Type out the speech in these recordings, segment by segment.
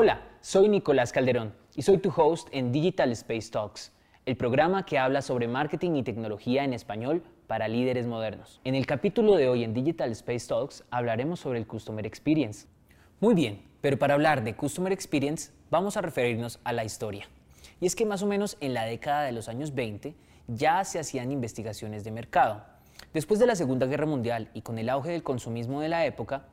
Hola, soy Nicolás Calderón y soy tu host en Digital Space Talks, el programa que habla sobre marketing y tecnología en español para líderes modernos. En el capítulo de hoy en Digital Space Talks hablaremos sobre el Customer Experience. Muy bien, pero para hablar de Customer Experience vamos a referirnos a la historia. Y es que más o menos en la década de los años 20 ya se hacían investigaciones de mercado. Después de la Segunda Guerra Mundial y con el auge del consumismo de la época,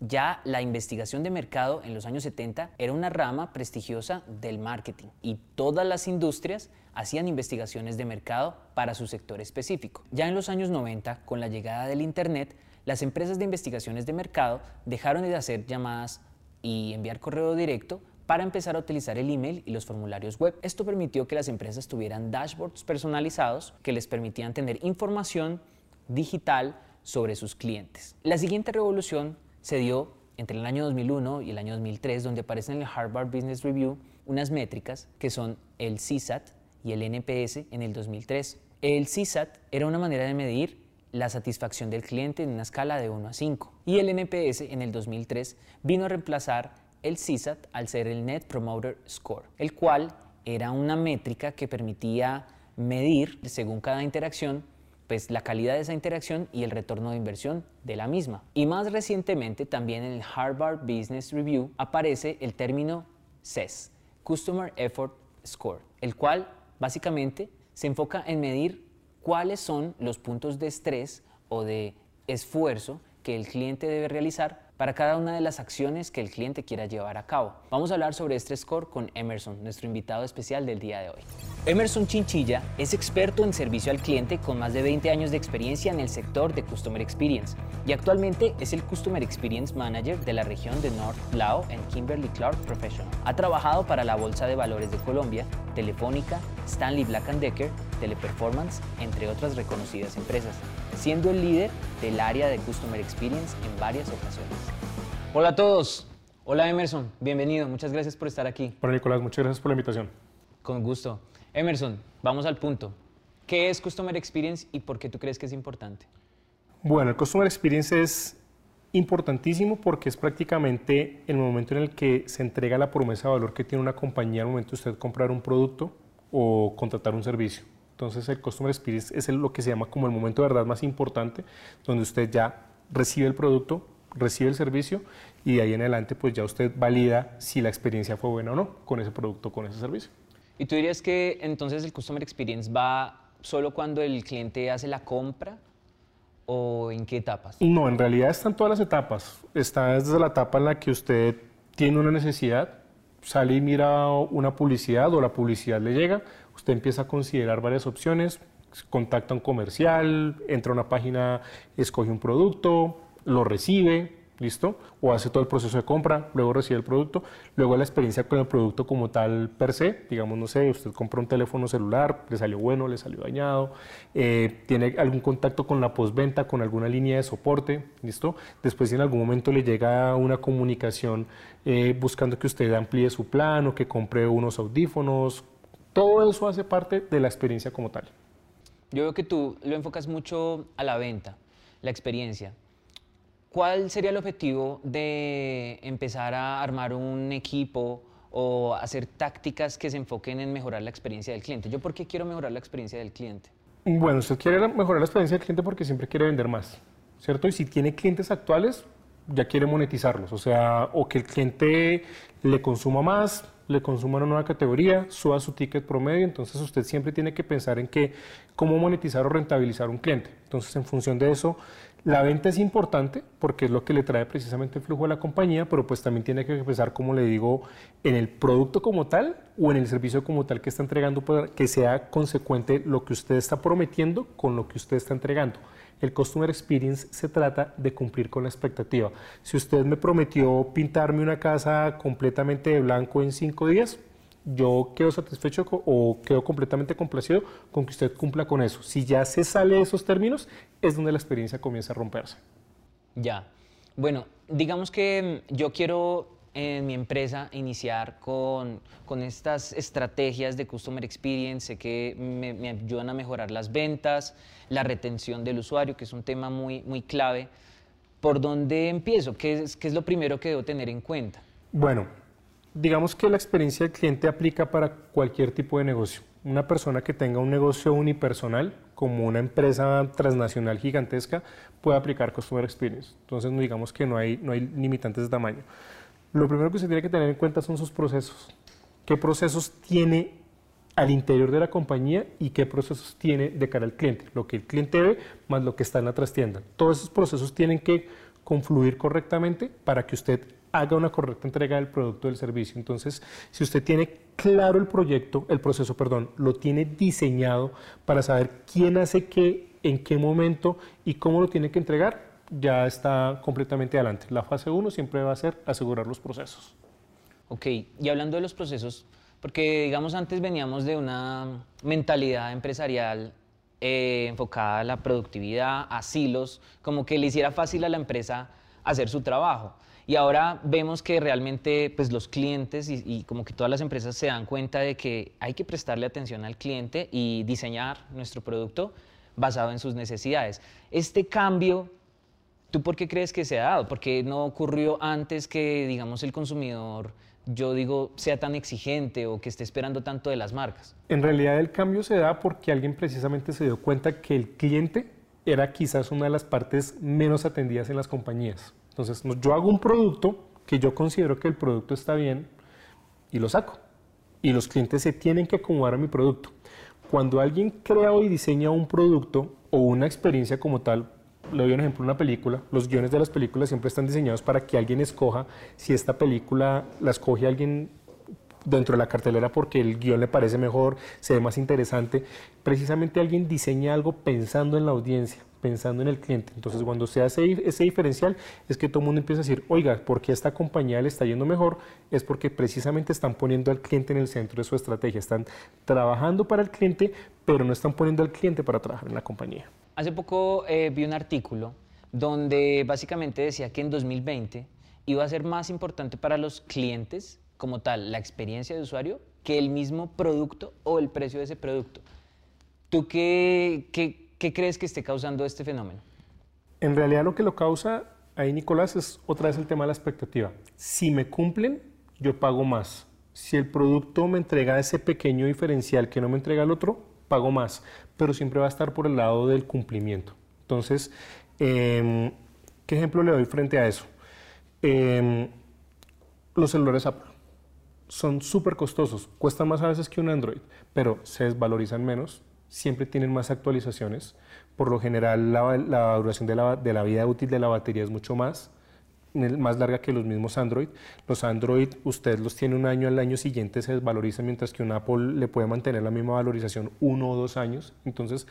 ya la investigación de mercado en los años 70 era una rama prestigiosa del marketing y todas las industrias hacían investigaciones de mercado para su sector específico. Ya en los años 90, con la llegada del Internet, las empresas de investigaciones de mercado dejaron de hacer llamadas y enviar correo directo para empezar a utilizar el email y los formularios web. Esto permitió que las empresas tuvieran dashboards personalizados que les permitían tener información digital sobre sus clientes. La siguiente revolución se dio entre el año 2001 y el año 2003, donde aparecen en el Harvard Business Review unas métricas que son el CSAT y el NPS en el 2003. El CSAT era una manera de medir la satisfacción del cliente en una escala de 1 a 5 y el NPS en el 2003 vino a reemplazar el CSAT al ser el Net Promoter Score, el cual era una métrica que permitía medir según cada interacción pues la calidad de esa interacción y el retorno de inversión de la misma. Y más recientemente también en el Harvard Business Review aparece el término CES, Customer Effort Score, el cual básicamente se enfoca en medir cuáles son los puntos de estrés o de esfuerzo que el cliente debe realizar para cada una de las acciones que el cliente quiera llevar a cabo. Vamos a hablar sobre este score con Emerson, nuestro invitado especial del día de hoy. Emerson Chinchilla es experto en servicio al cliente con más de 20 años de experiencia en el sector de Customer Experience y actualmente es el Customer Experience Manager de la región de North Lao en Kimberly Clark Professional. Ha trabajado para la Bolsa de Valores de Colombia, Telefónica, Stanley Black Decker, Teleperformance, entre otras reconocidas empresas siendo el líder del área de Customer Experience en varias ocasiones. Hola a todos. Hola Emerson, bienvenido. Muchas gracias por estar aquí. Hola Nicolás, muchas gracias por la invitación. Con gusto. Emerson, vamos al punto. ¿Qué es Customer Experience y por qué tú crees que es importante? Bueno, el Customer Experience es importantísimo porque es prácticamente el momento en el que se entrega la promesa de valor que tiene una compañía al momento de usted comprar un producto o contratar un servicio. Entonces el Customer Experience es lo que se llama como el momento de verdad más importante, donde usted ya recibe el producto, recibe el servicio y de ahí en adelante pues ya usted valida si la experiencia fue buena o no con ese producto, con ese servicio. ¿Y tú dirías que entonces el Customer Experience va solo cuando el cliente hace la compra o en qué etapas? No, en realidad están todas las etapas. Está desde la etapa en la que usted tiene una necesidad, sale y mira una publicidad o la publicidad le llega, usted empieza a considerar varias opciones, contacta a un comercial, entra a una página, escoge un producto, lo recibe, ¿listo? O hace todo el proceso de compra, luego recibe el producto, luego la experiencia con el producto como tal per se, digamos, no sé, usted compra un teléfono celular, le salió bueno, le salió dañado, eh, tiene algún contacto con la postventa, con alguna línea de soporte, ¿listo? Después en algún momento le llega una comunicación eh, buscando que usted amplíe su plan o que compre unos audífonos, todo eso hace parte de la experiencia como tal. Yo veo que tú lo enfocas mucho a la venta, la experiencia. ¿Cuál sería el objetivo de empezar a armar un equipo o hacer tácticas que se enfoquen en mejorar la experiencia del cliente? ¿Yo por qué quiero mejorar la experiencia del cliente? Bueno, usted quiere mejorar la experiencia del cliente porque siempre quiere vender más, ¿cierto? Y si tiene clientes actuales, ya quiere monetizarlos, o sea, o que el cliente le consuma más, le consuma una nueva categoría, suba su ticket promedio, entonces usted siempre tiene que pensar en que cómo monetizar o rentabilizar un cliente. Entonces, en función de eso, la venta es importante porque es lo que le trae precisamente el flujo a la compañía, pero pues también tiene que pensar, como le digo, en el producto como tal o en el servicio como tal que está entregando para que sea consecuente lo que usted está prometiendo con lo que usted está entregando. El Customer Experience se trata de cumplir con la expectativa. Si usted me prometió pintarme una casa completamente de blanco en cinco días, yo quedo satisfecho o quedo completamente complacido con que usted cumpla con eso. Si ya se sale de esos términos, es donde la experiencia comienza a romperse. Ya. Bueno, digamos que yo quiero en mi empresa iniciar con, con, estas estrategias de Customer Experience, sé que me, me, ayudan a mejorar las ventas, la retención del usuario, que es un tema muy, muy clave. ¿Por dónde empiezo? ¿Qué es, ¿Qué es lo primero que debo tener en cuenta? Bueno, Digamos que la experiencia del cliente aplica para cualquier tipo de negocio. Una persona que tenga un negocio unipersonal, como una empresa transnacional gigantesca, puede aplicar Customer Experience. Entonces, digamos que no hay, no hay limitantes de tamaño. Lo primero que usted tiene que tener en cuenta son sus procesos. ¿Qué procesos tiene al interior de la compañía y qué procesos tiene de cara al cliente? Lo que el cliente ve más lo que está en la trastienda. Todos esos procesos tienen que confluir correctamente para que usted haga una correcta entrega del producto o del servicio. Entonces, si usted tiene claro el proyecto, el proceso, perdón, lo tiene diseñado para saber quién hace qué, en qué momento y cómo lo tiene que entregar, ya está completamente adelante. La fase 1 siempre va a ser asegurar los procesos. Ok, y hablando de los procesos, porque digamos antes veníamos de una mentalidad empresarial eh, enfocada a la productividad, a silos, como que le hiciera fácil a la empresa hacer su trabajo. Y ahora vemos que realmente pues, los clientes y, y, como que todas las empresas se dan cuenta de que hay que prestarle atención al cliente y diseñar nuestro producto basado en sus necesidades. Este cambio ¿Tú por qué crees que se ha dado? ¿Por qué no ocurrió antes que, digamos, el consumidor, yo digo, sea tan exigente o que esté esperando tanto de las marcas? En realidad el cambio se da porque alguien precisamente se dio cuenta que el cliente era quizás una de las partes menos atendidas en las compañías. Entonces, yo hago un producto que yo considero que el producto está bien y lo saco. Y los clientes se tienen que acomodar a mi producto. Cuando alguien crea y diseña un producto o una experiencia como tal, le doy un ejemplo, una película, los guiones de las películas siempre están diseñados para que alguien escoja si esta película la escoge alguien dentro de la cartelera porque el guion le parece mejor, se ve más interesante. Precisamente alguien diseña algo pensando en la audiencia, pensando en el cliente. Entonces, cuando se hace ese diferencial, es que todo el mundo empieza a decir, oiga, ¿por qué esta compañía le está yendo mejor? Es porque precisamente están poniendo al cliente en el centro de su estrategia. Están trabajando para el cliente, pero no están poniendo al cliente para trabajar en la compañía. Hace poco eh, vi un artículo donde básicamente decía que en 2020 iba a ser más importante para los clientes como tal la experiencia de usuario que el mismo producto o el precio de ese producto. ¿Tú qué, qué, qué crees que esté causando este fenómeno? En realidad lo que lo causa ahí, Nicolás, es otra vez el tema de la expectativa. Si me cumplen, yo pago más. Si el producto me entrega ese pequeño diferencial que no me entrega el otro, pago más pero siempre va a estar por el lado del cumplimiento. Entonces, em, ¿qué ejemplo le doy frente a eso? Em, los celulares Apple son súper costosos, cuestan más a veces que un Android, pero se desvalorizan menos, siempre tienen más actualizaciones, por lo general la, duración de la, de la vida útil de la batería es mucho más, más larga que los mismos Android. Los Android, usted los tiene un año, al año siguiente se desvaloriza, mientras que un Apple le puede mantener la misma valorización uno o dos años. Entonces,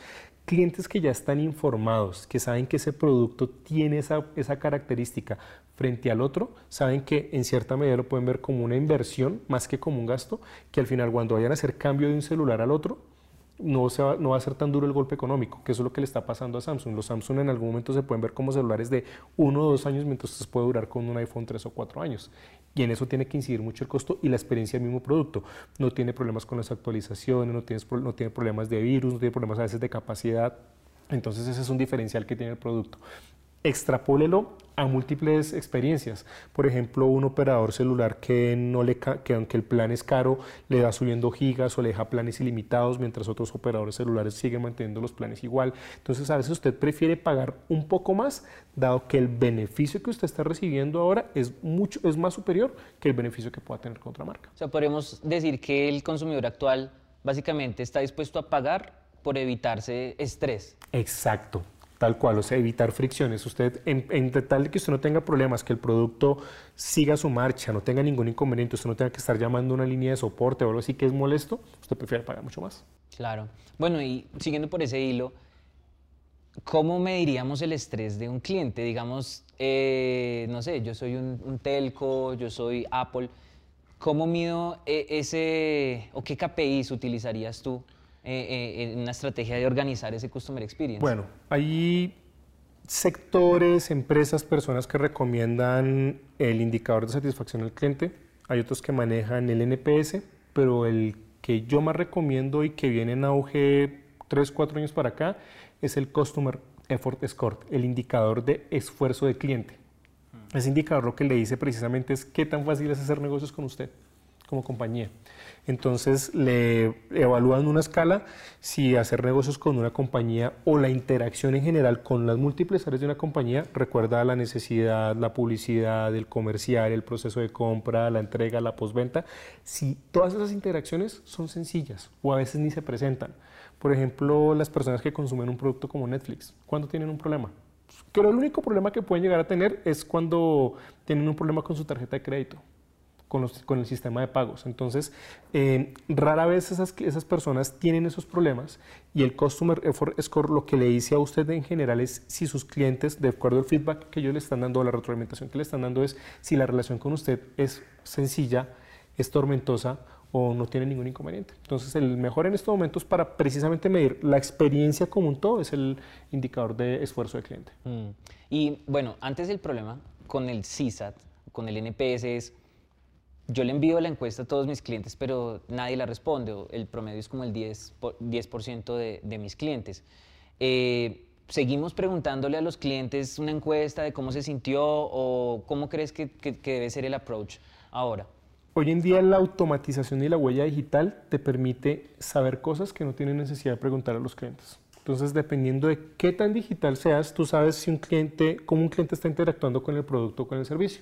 clientes que ya están informados, que saben que ese producto tiene esa, esa característica frente al otro, saben que en cierta medida lo pueden ver como una inversión más que como un gasto, que al final cuando vayan a hacer cambio de un celular al otro, no, va, no va a ser tan duro el golpe económico, que eso es lo que le está pasando a Samsung. Los Samsung en algún momento se pueden ver como celulares de uno o dos años, mientras se puede durar con un iPhone tres o cuatro años. Y en eso tiene que incidir mucho el costo y la experiencia del mismo producto. No tiene problemas con las actualizaciones, no tiene, no tiene problemas de virus, no tiene problemas a veces de capacidad. Entonces ese es un diferencial que tiene el producto extrapólelo a múltiples experiencias. Por ejemplo, un operador celular que, no le, que aunque el plan es caro, le da subiendo gigas o le deja planes ilimitados, mientras otros operadores celulares siguen manteniendo los planes igual. Entonces, a veces usted prefiere pagar un poco más, dado que el beneficio que usted está recibiendo ahora es, mucho, es más superior que el beneficio que pueda tener con otra marca. O sea, podemos decir que el consumidor actual básicamente está dispuesto a pagar por evitarse estrés. Exacto. Tal cual, o sea, evitar fricciones. Usted, en, tal que usted no tenga problemas, que el producto siga su marcha, no tenga ningún inconveniente, usted no tenga que estar llamando a una línea de soporte o algo así que es molesto, usted prefiere pagar mucho más. Claro. Bueno, y siguiendo por ese hilo, ¿cómo mediríamos el estrés de un cliente? Digamos, eh, no sé, yo soy un, un, telco, yo soy Apple. ¿Cómo mido eh, ese, o qué KPIs utilizarías tú eh, en una estrategia de organizar ese Customer Experience? Bueno, hay sectores, empresas, personas que recomiendan el indicador de satisfacción al cliente. Hay otros que manejan el NPS, pero el que yo más recomiendo y que viene en auge 3, 4 años para acá es el Customer Effort Score, el indicador de esfuerzo de cliente. Ese indicador lo que le dice precisamente es qué tan fácil es hacer negocios con usted. Como compañía. Entonces le evalúan una escala si hacer negocios con una compañía o la interacción en general con las múltiples áreas de una compañía recuerda la necesidad, la publicidad, el comercial, el proceso de compra, la entrega, la postventa. Si todas esas interacciones son sencillas o a veces ni se presentan. Por ejemplo, las personas que consumen un producto como Netflix, ¿cuándo tienen un problema? Creo el único problema que pueden llegar a tener es cuando tienen un problema con su tarjeta de crédito con, el sistema de pagos. Entonces, eh, rara vez esas, personas tienen esos problemas y el Customer Effort Score lo que le dice a usted en general es si sus clientes, de acuerdo al feedback que ellos le están dando, la retroalimentación que le están dando es si la relación con usted es sencilla, es tormentosa o no tiene ningún inconveniente. Entonces, el mejor en estos momentos para precisamente medir la experiencia como un todo es el indicador de esfuerzo de cliente. Mm. Y bueno, antes el problema con el CSAT, con el NPS es yo le envío la encuesta a todos mis clientes, pero nadie la responde. El promedio es como el 10%, de, mis clientes. Eh, seguimos preguntándole a los clientes una encuesta de cómo se sintió o cómo crees que, debe ser el approach ahora. Hoy en día la automatización y la huella digital te permite saber cosas que no tienen necesidad de preguntar a los clientes. Entonces, dependiendo de qué tan digital seas, tú sabes si un cliente, cómo un cliente está interactuando con el producto o con el servicio.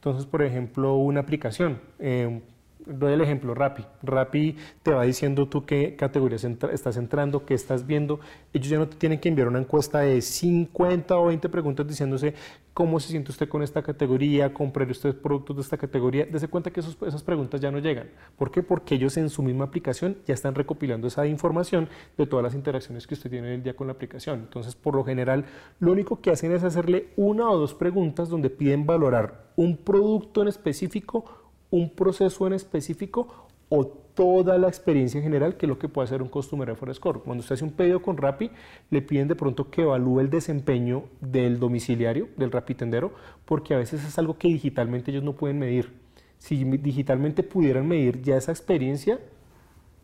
Entonces, por ejemplo, una aplicación, eh, doy el ejemplo Rappi. Rappi te va diciendo tú qué categorías estás entrando, qué estás viendo. Ellos ya no te tienen que enviar una encuesta de 50 o 20 preguntas diciéndose cómo se siente usted con esta categoría, comprar usted productos de esta categoría. Dese cuenta que esas preguntas ya no llegan. ¿Por qué? Porque ellos en su misma aplicación ya están recopilando esa información de todas las interacciones que usted tiene en el día con la aplicación. Entonces, por lo general, lo único que hacen es hacerle una o dos preguntas donde piden valorar un producto en específico, un proceso en específico o toda la experiencia en general, que es lo que puede hacer un Customer Effort Score. Cuando usted hace un pedido con Rappi, le piden de pronto que evalúe el desempeño del domiciliario, del Rappi tendero, porque a veces es algo que digitalmente ellos no pueden medir. Si digitalmente pudieran medir ya esa experiencia,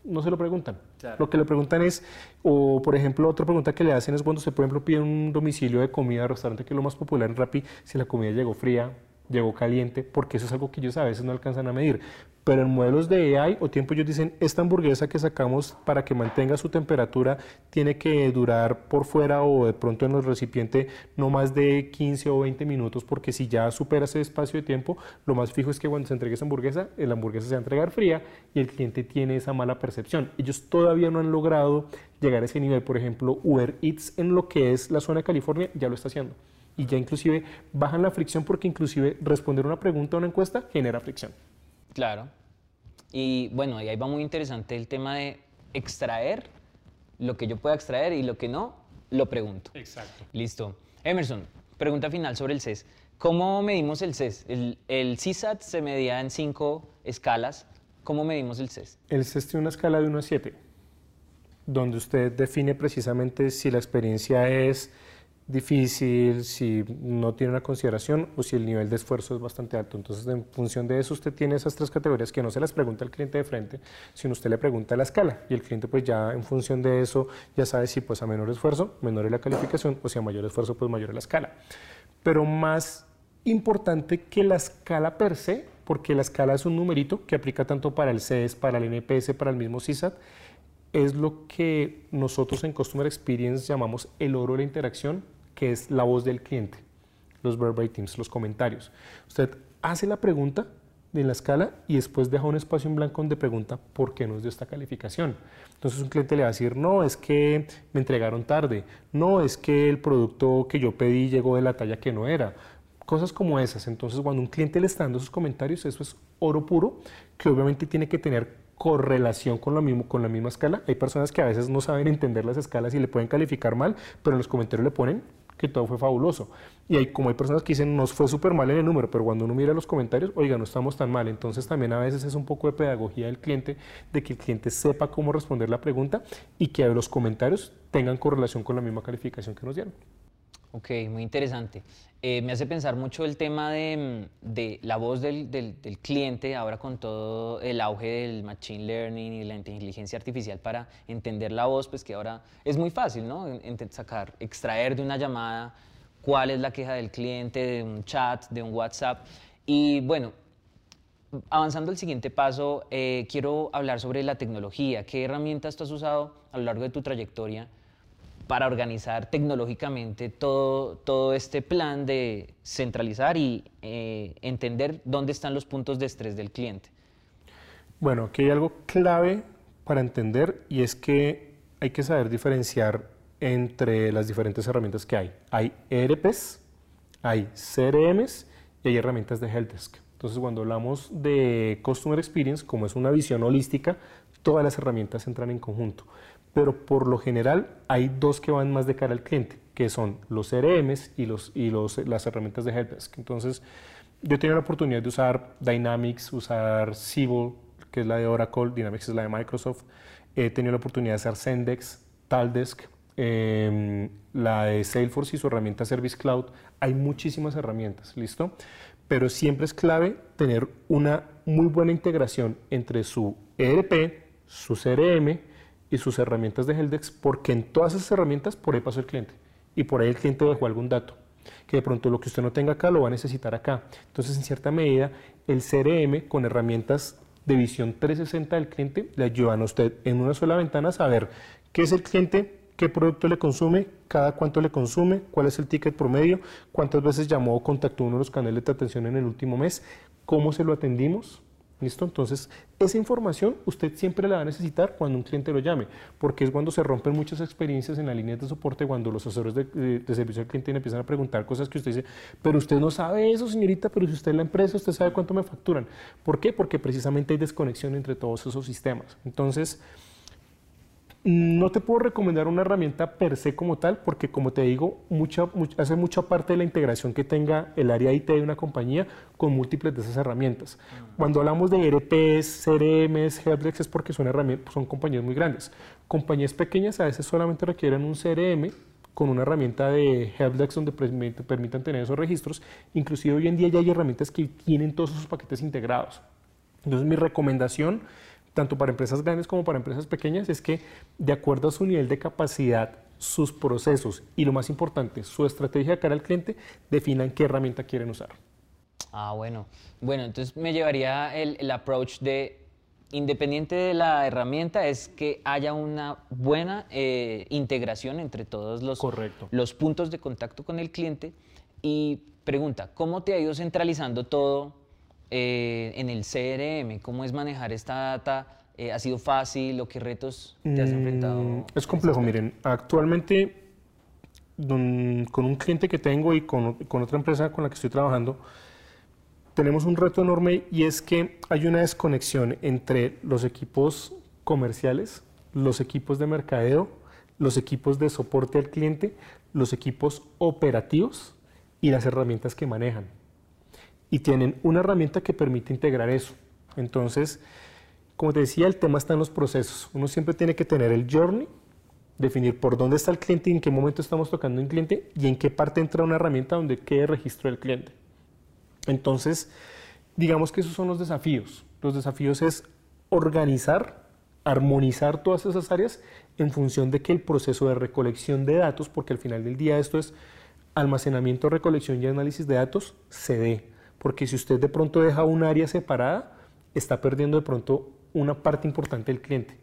no se lo preguntan. Lo que le preguntan es, o por ejemplo, otra pregunta que le hacen es cuando se, por ejemplo, pide un domicilio de comida, restaurante, que es lo más popular en Rappi, si la comida llegó fría, llegó caliente, porque eso es algo que ellos a veces no alcanzan a medir. Pero en modelos de AI o tiempo ellos dicen, esta hamburguesa que sacamos para que mantenga su temperatura tiene que durar por fuera o de pronto en el recipiente no más de 15 o 20 minutos, porque si ya supera ese espacio de tiempo, lo más fijo es que cuando se entregue esa hamburguesa, la hamburguesa se va a entregar fría y el cliente tiene esa mala percepción. Ellos todavía no han logrado llegar a ese nivel. Por ejemplo, Uber Eats en lo que es la zona de California ya lo está haciendo y ya inclusive bajan la fricción porque inclusive responder una pregunta o una encuesta genera fricción. Claro. Y bueno, y ahí va muy interesante el tema de extraer lo que yo pueda extraer y lo que no, lo pregunto. Exacto. Listo. Emerson, pregunta final sobre el CES. ¿Cómo medimos el CES? El, el CISAT se medía en cinco escalas. ¿Cómo medimos el CES? El CES tiene una escala de 1 a 7, donde usted define precisamente si la experiencia es difícil, si no tiene una consideración o si el nivel de esfuerzo es bastante alto. Entonces, en función de eso, usted tiene esas tres categorías que no se las pregunta al cliente de frente, sino usted le pregunta la escala y el cliente pues ya en función de eso ya sabe si pues a menor esfuerzo, menor es la calificación o si a mayor esfuerzo, pues mayor es la escala. Pero más importante que la escala per se, porque la escala es un numerito que aplica tanto para el CES, para el NPS, para el mismo CISAT, es lo que nosotros en Customer Experience llamamos el oro de la interacción que es la voz del cliente, los verbatims, los comentarios. Usted hace la pregunta en la escala y después deja un espacio en blanco donde pregunta por qué nos dio esta calificación. Entonces un cliente le va a decir, no, es que me entregaron tarde, no, es que el producto que yo pedí llegó de la talla que no era, cosas como esas. Entonces cuando un cliente le está dando sus comentarios, eso es oro puro, que obviamente tiene que tener correlación con la misma escala. Hay personas que a veces no saben entender las escalas y le pueden calificar mal, pero en los comentarios le ponen que todo fue fabuloso. Y hay, como hay personas que dicen, nos fue súper mal en el número, pero cuando uno mira los comentarios, oiga, no estamos tan mal. Entonces también a veces es un poco de pedagogía del cliente, de que el cliente sepa cómo responder la pregunta y que los comentarios tengan correlación con la misma calificación que nos dieron. Ok, muy interesante. Eh, me hace pensar mucho el tema de, de la voz del, del, cliente, ahora con todo el auge del machine learning y la inteligencia artificial para entender la voz, pues que ahora es muy fácil, ¿no? sacar, extraer de una llamada cuál es la queja del cliente, de un chat, de un WhatsApp. Y bueno, avanzando al siguiente paso, eh, quiero hablar sobre la tecnología. ¿Qué herramientas tú has usado a lo largo de tu trayectoria para organizar tecnológicamente todo, todo este plan de centralizar y eh, entender dónde están los puntos de estrés del cliente? Bueno, aquí hay algo clave para entender y es que hay que saber diferenciar entre las diferentes herramientas que hay. Hay ERPs, hay CRMs y hay herramientas de Helpdesk. Entonces, cuando hablamos de Customer Experience, como es una visión holística, todas las herramientas entran en conjunto. Pero por lo general hay dos que van más de cara al cliente, que son los CRMs y, los, y los, las herramientas de Helpdesk. Entonces, yo tenido la oportunidad de usar Dynamics, usar Siebel, que es la de Oracle, Dynamics es la de Microsoft. He tenido la oportunidad de usar Sendex, Taldesk, eh, la de Salesforce y su herramienta Service Cloud. Hay muchísimas herramientas, ¿listo? pero siempre es clave tener una muy buena integración entre su ERP, su CRM y sus herramientas de Heldex, porque en todas esas herramientas por ahí pasó el cliente y por ahí el cliente dejó algún dato, que de pronto lo que usted no tenga acá lo va a necesitar acá. Entonces, en cierta medida, el CRM con herramientas de visión 360 del cliente le ayudan a usted en una sola ventana a saber qué es el cliente, qué producto le consume, cada cuánto le consume, cuál es el ticket promedio, cuántas veces llamó o contactó uno de los canales de atención en el último mes, cómo se lo atendimos. ¿Listo? Entonces, esa información usted siempre la va a necesitar cuando un cliente lo llame, porque es cuando se rompen muchas experiencias en la línea de soporte, cuando los asesores de, servicio al cliente empiezan a preguntar cosas que usted dice, pero usted no sabe eso, señorita, pero si usted es la empresa, usted sabe cuánto me facturan. ¿Por qué? Porque precisamente hay desconexión entre todos esos sistemas. Entonces, no te puedo recomendar una herramienta per se como tal, porque como te digo, mucha, hace mucha parte de la integración que tenga el área IT de una compañía con múltiples de esas herramientas. Cuando hablamos de ERPs, CRMs, Helpdesk es porque son, herramientas, son compañías muy grandes. Compañías pequeñas a veces solamente requieren un CRM con una herramienta de Helpdesk donde permitan tener esos registros. Inclusive hoy en día ya hay herramientas que tienen todos esos paquetes integrados. Entonces mi recomendación tanto para empresas grandes como para empresas pequeñas, es que de acuerdo a su nivel de capacidad, sus procesos y lo más importante, su estrategia de cara al cliente, definan qué herramienta quieren usar. Ah, bueno. Bueno, entonces me llevaría el, approach de, independiente de la herramienta, es que haya una buena eh, integración entre todos los, los puntos de contacto con el cliente. Y pregunta, ¿cómo te ha ido centralizando todo eh, en el CRM? ¿Cómo es manejar esta data? Eh, ¿Ha sido fácil o qué retos te has enfrentado? Mm, es complejo, miren. Actualmente, con un cliente que tengo y con, con otra empresa con la que estoy trabajando, tenemos un reto enorme y es que hay una desconexión entre los equipos comerciales, los equipos de mercadeo, los equipos de soporte al cliente, los equipos operativos y las herramientas que manejan y tienen una herramienta que permite integrar eso. Entonces, como te decía, el tema está en los procesos. Uno siempre tiene que tener el journey, definir por dónde está el cliente en qué momento estamos tocando un cliente y en qué parte entra una herramienta donde quede registro del cliente. Entonces, digamos que esos son los desafíos. Los desafíos es organizar, armonizar todas esas áreas en función de que el proceso de recolección de datos, porque al final del día esto es almacenamiento, recolección y análisis de datos, se dé porque si usted de pronto deja un área separada, está perdiendo de pronto una parte importante del cliente.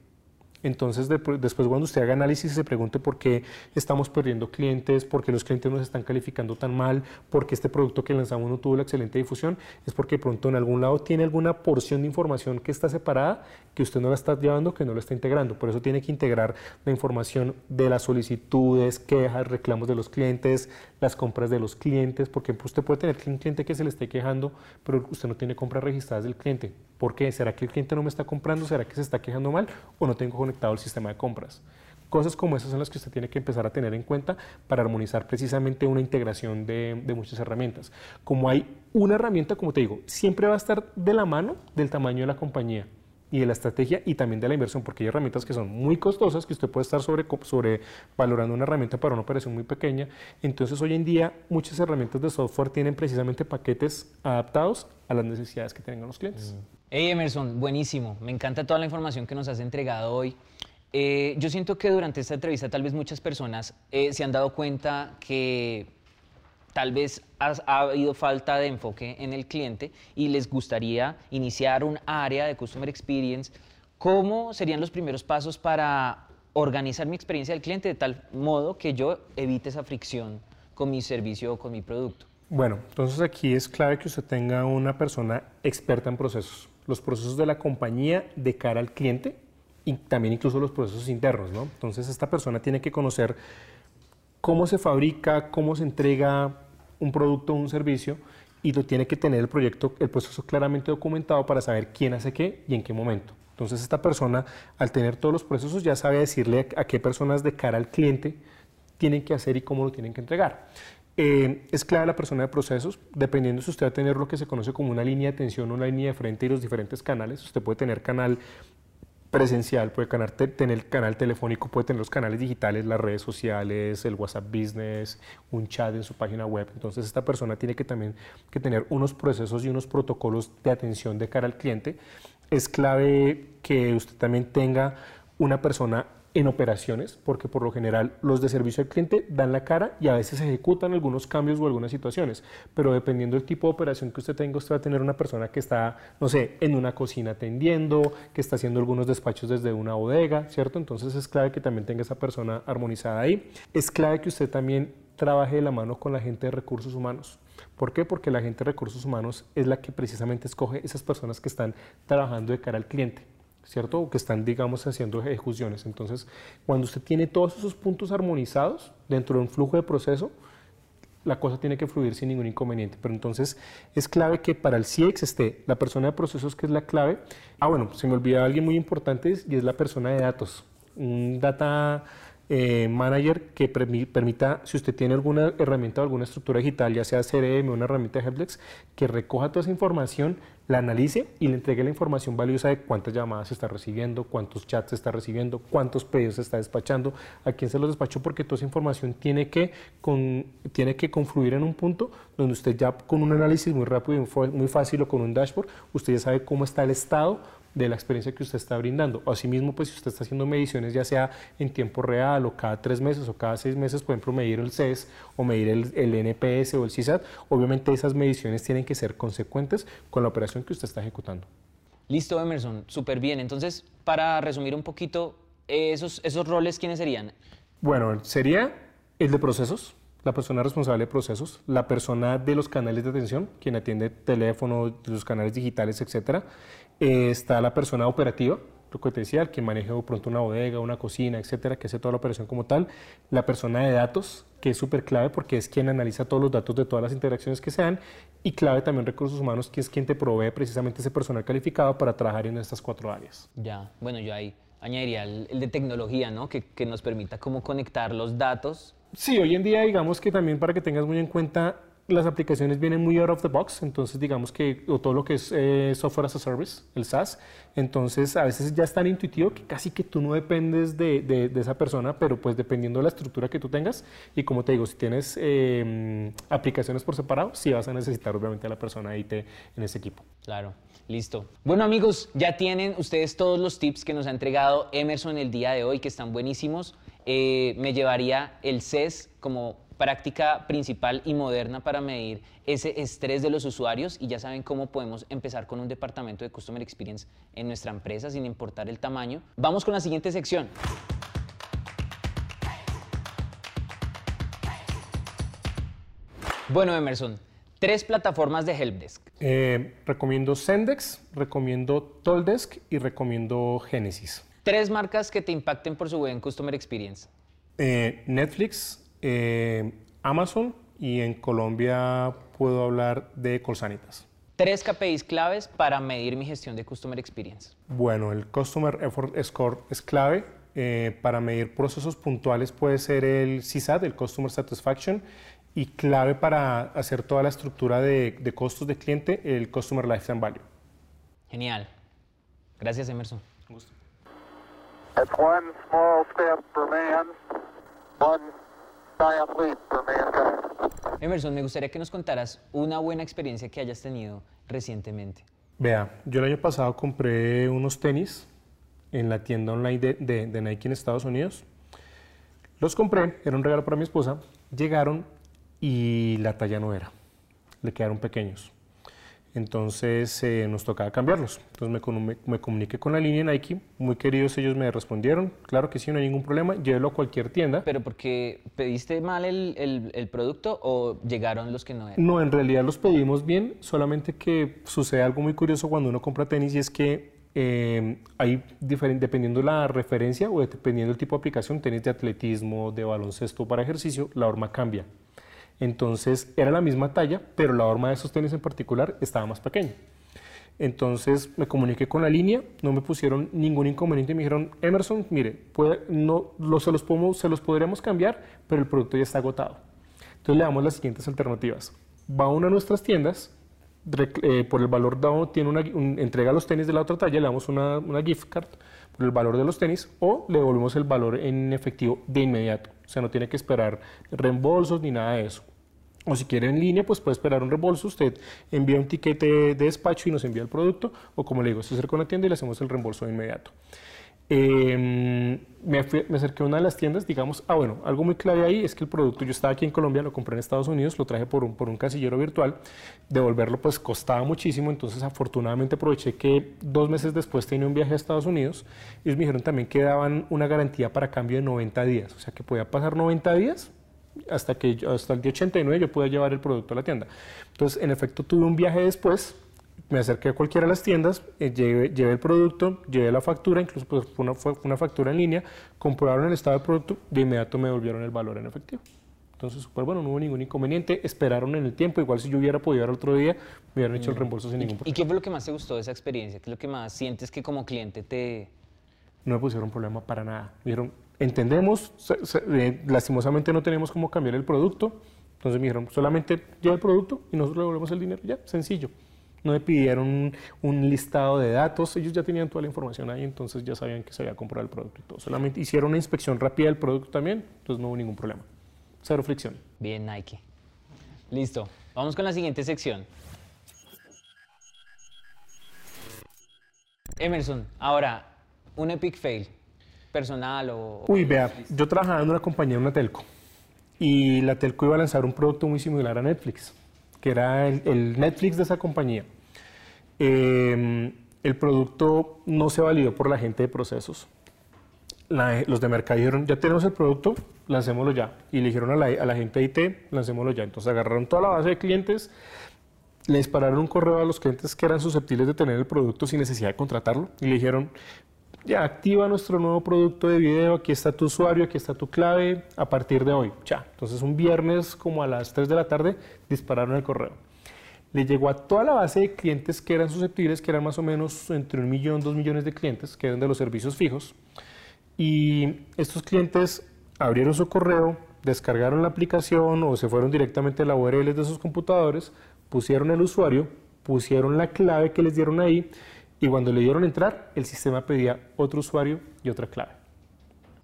Entonces, después cuando usted haga análisis se pregunte por qué estamos perdiendo clientes, por qué los clientes nos están calificando tan mal, por qué este producto que lanzamos no tuvo la excelente difusión, es porque pronto en algún lado tiene alguna porción de información que está separada, que usted no la está llevando, que no la está integrando. Por eso tiene que integrar la información de las solicitudes, quejas, reclamos de los clientes, las compras de los clientes, porque usted puede tener un cliente que se le esté quejando, pero usted no tiene compras registradas del cliente. ¿Por qué? ¿Será que el cliente no me está comprando? ¿Será que se está quejando mal? ¿O no tengo conectado el sistema de compras? Cosas como esas son las que usted tiene que empezar a tener en cuenta para armonizar precisamente una integración de, de, muchas herramientas. Como hay una herramienta, como te digo, siempre va a estar de la mano del tamaño de la compañía y de la estrategia y también de la inversión, porque hay herramientas que son muy costosas, que usted puede estar sobre, sobre valorando una herramienta para una operación muy pequeña. Entonces, hoy en día, muchas herramientas de software tienen precisamente paquetes adaptados a las necesidades que tengan los clientes. Hey Emerson, buenísimo. Me encanta toda la información que nos has entregado hoy. Eh, yo siento que durante esta entrevista tal vez muchas personas eh, se han dado cuenta que tal vez ha habido falta de enfoque en el cliente y les gustaría iniciar un área de Customer Experience, ¿cómo serían los primeros pasos para organizar mi experiencia del cliente de tal modo que yo evite esa fricción con mi servicio o con mi producto? Bueno, entonces aquí es clave que usted tenga una persona experta en procesos, los procesos de la compañía de cara al cliente y también incluso los procesos internos, ¿no? Entonces esta persona tiene que conocer cómo se fabrica, cómo se entrega un producto o un servicio y lo tiene que tener el proyecto, el proceso claramente documentado para saber quién hace qué y en qué momento. Entonces esta persona, al tener todos los procesos, ya sabe decirle a qué personas de cara al cliente tienen que hacer y cómo lo tienen que entregar. Eh, es clave la persona de procesos, dependiendo si usted va a tener lo que se conoce como una línea de atención una línea de frente y los diferentes canales. Usted puede tener canal presencial, puede tener el canal telefónico, puede tener los canales digitales, las redes sociales, el WhatsApp Business, un chat en su página web. Entonces esta persona tiene que también que tener unos procesos y unos protocolos de atención de cara al cliente. Es clave que usted también tenga una persona en operaciones, porque por lo general los de servicio al cliente dan la cara y a veces ejecutan algunos cambios o algunas situaciones, pero dependiendo del tipo de operación que usted tenga, usted va a tener una persona que está, no sé, en una cocina atendiendo, que está haciendo algunos despachos desde una bodega, ¿cierto? Entonces es clave que también tenga esa persona armonizada ahí. Es clave que usted también trabaje de la mano con la gente de recursos humanos. ¿Por qué? Porque la gente de recursos humanos es la que precisamente escoge esas personas que están trabajando de cara al cliente. ¿Cierto? O que están, digamos, haciendo ejecuciones. Entonces, cuando usted tiene todos esos puntos armonizados dentro de un flujo de proceso, la cosa tiene que fluir sin ningún inconveniente. Pero entonces es clave que para el CX esté la persona de procesos que es la clave. Ah, bueno, se me olvida alguien muy importante y es la persona de datos. Data eh, manager que permita, si usted tiene alguna herramienta o alguna estructura digital, ya sea CRM o una herramienta de Helpdesk, que recoja toda esa información, la analice y le entregue la información valiosa de cuántas llamadas se está recibiendo, cuántos chats se está recibiendo, cuántos pedidos se está despachando, a quién se los despachó, porque toda esa información tiene que, tiene que confluir en un punto donde usted ya con un análisis muy rápido y muy fácil o con un dashboard, usted ya sabe cómo está el estado de la experiencia que usted está brindando. O asimismo, pues si usted está haciendo mediciones ya sea en tiempo real o cada tres meses o cada seis meses, por ejemplo, medir el CES o medir el, el NPS o el CISAT, obviamente esas mediciones tienen que ser consecuentes con la operación que usted está ejecutando. Listo, Emerson, súper bien. Entonces, para resumir un poquito, esos, esos roles, ¿quiénes serían? Bueno, sería el de procesos, la persona responsable de procesos, la persona de los canales de atención, quien atiende teléfono, los canales digitales, etcétera, eh, está la persona operativa, lo que te decía, el que maneja pronto una bodega, una cocina, etcétera, que hace toda la operación como tal. La persona de datos, que es súper clave porque es quien analiza todos los datos de todas las interacciones que se dan. Y clave también recursos humanos, que es quien te provee precisamente ese personal calificado para trabajar en estas cuatro áreas. Ya, bueno, yo ahí añadiría el, de tecnología, ¿no? Que, que nos permita cómo conectar los datos. Sí, hoy en día digamos que también para que tengas muy en cuenta las aplicaciones vienen muy out of the box, entonces digamos que todo lo que es eh, software as a service, el SaaS, entonces a veces ya es tan intuitivo que casi que tú no dependes de, de, esa persona, pero pues dependiendo de la estructura que tú tengas y como te digo, si tienes em, aplicaciones por separado, sí vas a necesitar obviamente a la persona IT en ese equipo. Claro, listo. Bueno amigos, ya tienen ustedes todos los tips que nos ha entregado Emerson el día de hoy, que están buenísimos. Eh, me llevaría el CES como práctica principal y moderna para medir ese estrés de los usuarios y ya saben cómo podemos empezar con un departamento de Customer Experience en nuestra empresa sin importar el tamaño. Vamos con la siguiente sección. Bueno, Emerson, tres plataformas de Helpdesk. Eh, recomiendo Sendex, recomiendo Toldesk y recomiendo Genesis. Tres marcas que te impacten por su buen Customer Experience. Eh, Netflix, eh, Amazon y en Colombia puedo hablar de Colsanitas. Tres KPIs claves para medir mi gestión de Customer Experience. Bueno, el Customer Effort Score es clave. Eh, para medir procesos puntuales puede ser el CSAT, el Customer Satisfaction, y clave para hacer toda la estructura de, de costos de cliente, el Customer Lifetime Value. Genial. Gracias, Emerson. Gusto. Emerson, me gustaría que nos contaras una buena experiencia que hayas tenido recientemente. Vea, yo el año pasado compré unos tenis en la tienda online de, Nike en Estados Unidos. Los compré, era un regalo para mi esposa. Llegaron y la talla no era, le quedaron pequeños. Entonces eh, nos tocaba cambiarlos. Entonces me, me, comuniqué con la línea Nike, muy queridos ellos me respondieron, claro que sí, no hay ningún problema, llévelo a cualquier tienda. ¿Pero porque pediste mal el, el, el, producto o llegaron los que no eran? No, en realidad los pedimos bien, solamente que sucede algo muy curioso cuando uno compra tenis y es que eh, hay dependiendo la referencia o dependiendo del tipo de aplicación, tenis de atletismo, de baloncesto para ejercicio, la horma cambia. Entonces era la misma talla, pero la horma de esos tenis en particular estaba más pequeña. Entonces me comuniqué con la línea, no me pusieron ningún inconveniente me dijeron, Emerson, mire, no, se, los podemos, se los podríamos cambiar, pero el producto ya está agotado. Entonces le damos las siguientes alternativas. Va a una de nuestras tiendas, eh, por el valor dado, tiene una, entrega los tenis de la otra talla, le damos una, una gift card por el valor de los tenis o le devolvemos el valor en efectivo de inmediato. O sea, no tiene que esperar reembolsos ni nada de eso. O si quiere en línea, pues puede esperar un reembolso. Usted envía un tiquete de despacho y nos envía el producto. O como le digo, se acerca a la tienda y le hacemos el reembolso de inmediato. Em, me, acerqué a una de las tiendas, digamos, ah bueno, algo muy clave ahí es que el producto, yo estaba aquí en Colombia, lo compré en Estados Unidos, lo traje por un, por un casillero virtual, devolverlo pues costaba muchísimo, entonces afortunadamente aproveché que dos meses después tenía un viaje a Estados Unidos, ellos me dijeron también que daban una garantía para cambio de 90 días, o sea que podía pasar 90 días hasta que hasta el día 89 yo pude llevar el producto a la tienda. Entonces, en efecto, tuve un viaje después, me acerqué a cualquiera de las tiendas, eh, llevé, el producto, llevé la factura, incluso pues, fue, una, fue, una, factura en línea, comprobaron el estado del producto, de inmediato me devolvieron el valor en efectivo. Entonces, súper bueno, no hubo ningún inconveniente, esperaron en el tiempo, igual si yo hubiera podido ir otro día, me hubieran hecho el mm. reembolso sin ningún problema. ¿Y qué fue lo que más te gustó de esa experiencia? ¿Qué es lo que más sientes que como cliente te... No me pusieron problema para nada. Dijeron, entendemos, eh, lastimosamente no tenemos cómo cambiar el producto, entonces me dijeron, solamente lleva el producto y nosotros le devolvemos el dinero, ya, sencillo no me pidieron un, listado de datos, ellos ya tenían toda la información ahí, entonces ya sabían que se había comprado el producto y todo. Solamente hicieron una inspección rápida del producto también, entonces no hubo ningún problema. Cero fricción. Bien, Nike. Listo. Vamos con la siguiente sección. Emerson, ahora, un epic fail, personal o... Uy, vea, yo trabajaba en una compañía, una telco, y la telco iba a lanzar un producto muy similar a Netflix que era el, Netflix de esa compañía. Em, el producto no se validó por la gente de procesos. los de mercado dijeron, ya tenemos el producto, lancémoslo ya. Y le dijeron a la, a la gente de IT, lancémoslo ya. Entonces agarraron toda la base de clientes, le dispararon un correo a los clientes que eran susceptibles de tener el producto sin necesidad de contratarlo y le dijeron, ya activa nuestro nuevo producto de video, aquí está tu usuario, aquí está tu clave, a partir de hoy, ya. Entonces un viernes como a las 3 de la tarde dispararon el correo. Le llegó a toda la base de clientes que eran susceptibles, que eran más o menos entre un millón, dos millones de clientes, que eran de los servicios fijos. Y estos clientes abrieron su correo, descargaron la aplicación o se fueron directamente a la URL de sus computadores, pusieron el usuario, pusieron la clave que les dieron ahí y cuando le dieron entrar, el sistema pedía otro usuario y otra clave.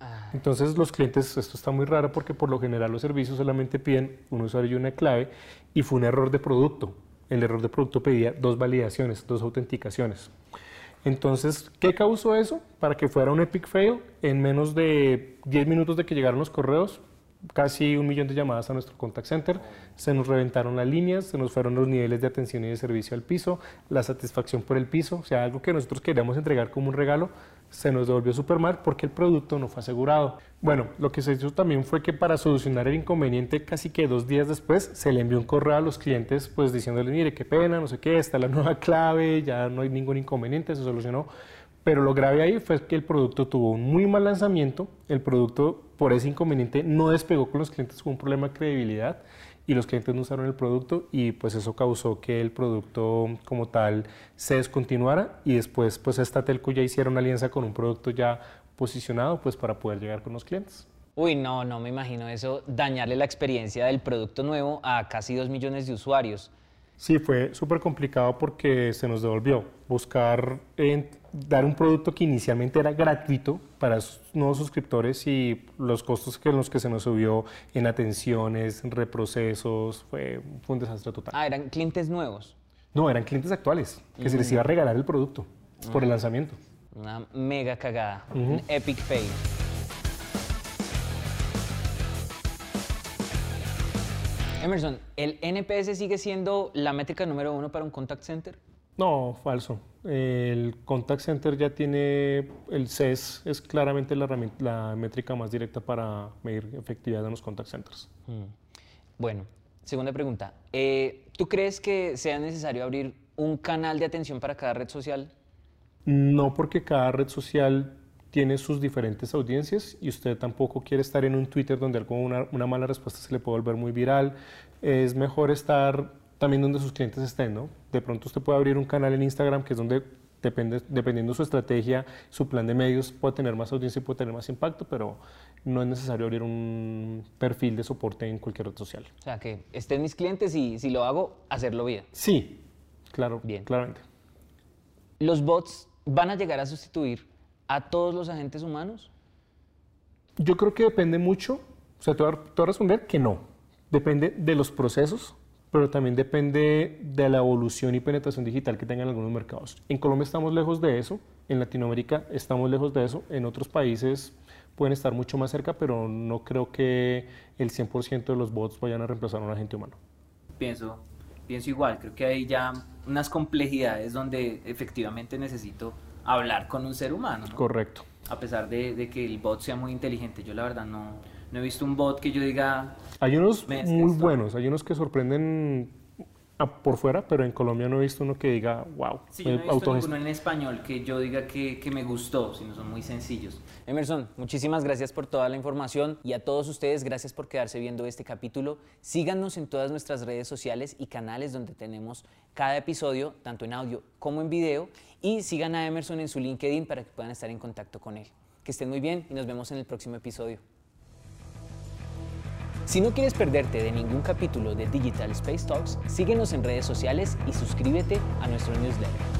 Ah. Entonces los clientes, esto está muy raro porque por lo general los servicios solamente piden un usuario y una clave y fue un error de producto. El error de producto pedía dos validaciones, dos autenticaciones. Entonces, ¿qué causó eso? Para que fuera un epic fail, en menos de 10 minutos de que llegaron los correos, casi un millón de llamadas a nuestro contact center, se nos reventaron las líneas, se nos fueron los niveles de atención y de servicio al piso, la satisfacción por el piso, o sea, algo que nosotros queríamos entregar como un regalo, se nos devolvió super mal porque el producto no fue asegurado. Bueno, lo que se hizo también fue que para solucionar el inconveniente, casi que dos días después, se le envió un correo a los clientes, pues diciéndoles, mire, qué pena, no sé qué, está la nueva clave, ya no hay ningún inconveniente, se solucionó. Pero lo grave ahí fue que el producto tuvo un muy mal lanzamiento, el producto por ese inconveniente no despegó con los clientes, con un problema de credibilidad y los clientes no usaron el producto y pues eso causó que el producto como tal se descontinuara y después pues esta telco ya hiciera una alianza con un producto ya posicionado pues para poder llegar con los clientes. Uy, no, no me imagino eso, dañarle la experiencia del producto nuevo a casi dos millones de usuarios. Sí, fue súper complicado porque se nos devolvió. Buscar dar un producto que inicialmente era gratuito para nuevos suscriptores y los costos que los que se nos subió en atenciones, en reprocesos, fue, un desastre total. Ah, eran clientes nuevos. No, eran clientes actuales, que se les iba a regalar el producto por el ah. lanzamiento. Una mega cagada, un epic fail. Emerson, ¿el NPS sigue siendo la métrica número uno para un contact center? No, falso. El contact center ya tiene, el CES es claramente la, la métrica más directa para medir efectividad en los contact centers. Mm. Bueno, segunda pregunta. Eh, ¿Tú crees que sea necesario abrir un canal de atención para cada red social? No, porque cada red social tiene sus diferentes audiencias y usted tampoco quiere estar en un Twitter donde alguna una mala respuesta se le puede volver muy viral. Es mejor estar también donde sus clientes estén, ¿no? De pronto usted puede abrir un canal en Instagram que es donde depende, dependiendo de su estrategia, su plan de medios puede tener más audiencia y puede tener más impacto, pero no es necesario abrir un perfil de soporte en cualquier red social. O sea, que estén mis clientes y si lo hago, hacerlo bien. Sí, claro, bien. claramente. ¿Los bots van a llegar a sustituir a todos los agentes humanos? Yo creo que depende mucho, o sea, te voy a, responder que no. Depende de los procesos, pero también depende de la evolución y penetración digital que tengan algunos mercados. En Colombia estamos lejos de eso, en Latinoamérica estamos lejos de eso, en otros países pueden estar mucho más cerca, pero no creo que el 100% de los bots vayan a reemplazar a un agente humano. Pienso, pienso igual, creo que hay ya unas complejidades donde efectivamente necesito hablar con un ser humano. Correcto. A pesar de, que el bot sea muy inteligente, yo la verdad no, no he visto un bot que yo diga... Hay unos muy buenos, hay unos que sorprenden por fuera, pero en Colombia no he visto uno que diga, wow. Sí, yo no he visto ninguno en español que yo diga que, que, me gustó, sino son muy sencillos. Emerson, muchísimas gracias por toda la información y a todos ustedes, gracias por quedarse viendo este capítulo. Síganos en todas nuestras redes sociales y canales donde tenemos cada episodio, tanto en audio como en video, y sigan a Emerson en su LinkedIn para que puedan estar en contacto con él. Que estén muy bien y nos vemos en el próximo episodio. Si no quieres perderte de ningún capítulo de Digital Space Talks, síguenos en redes sociales y suscríbete a nuestro newsletter.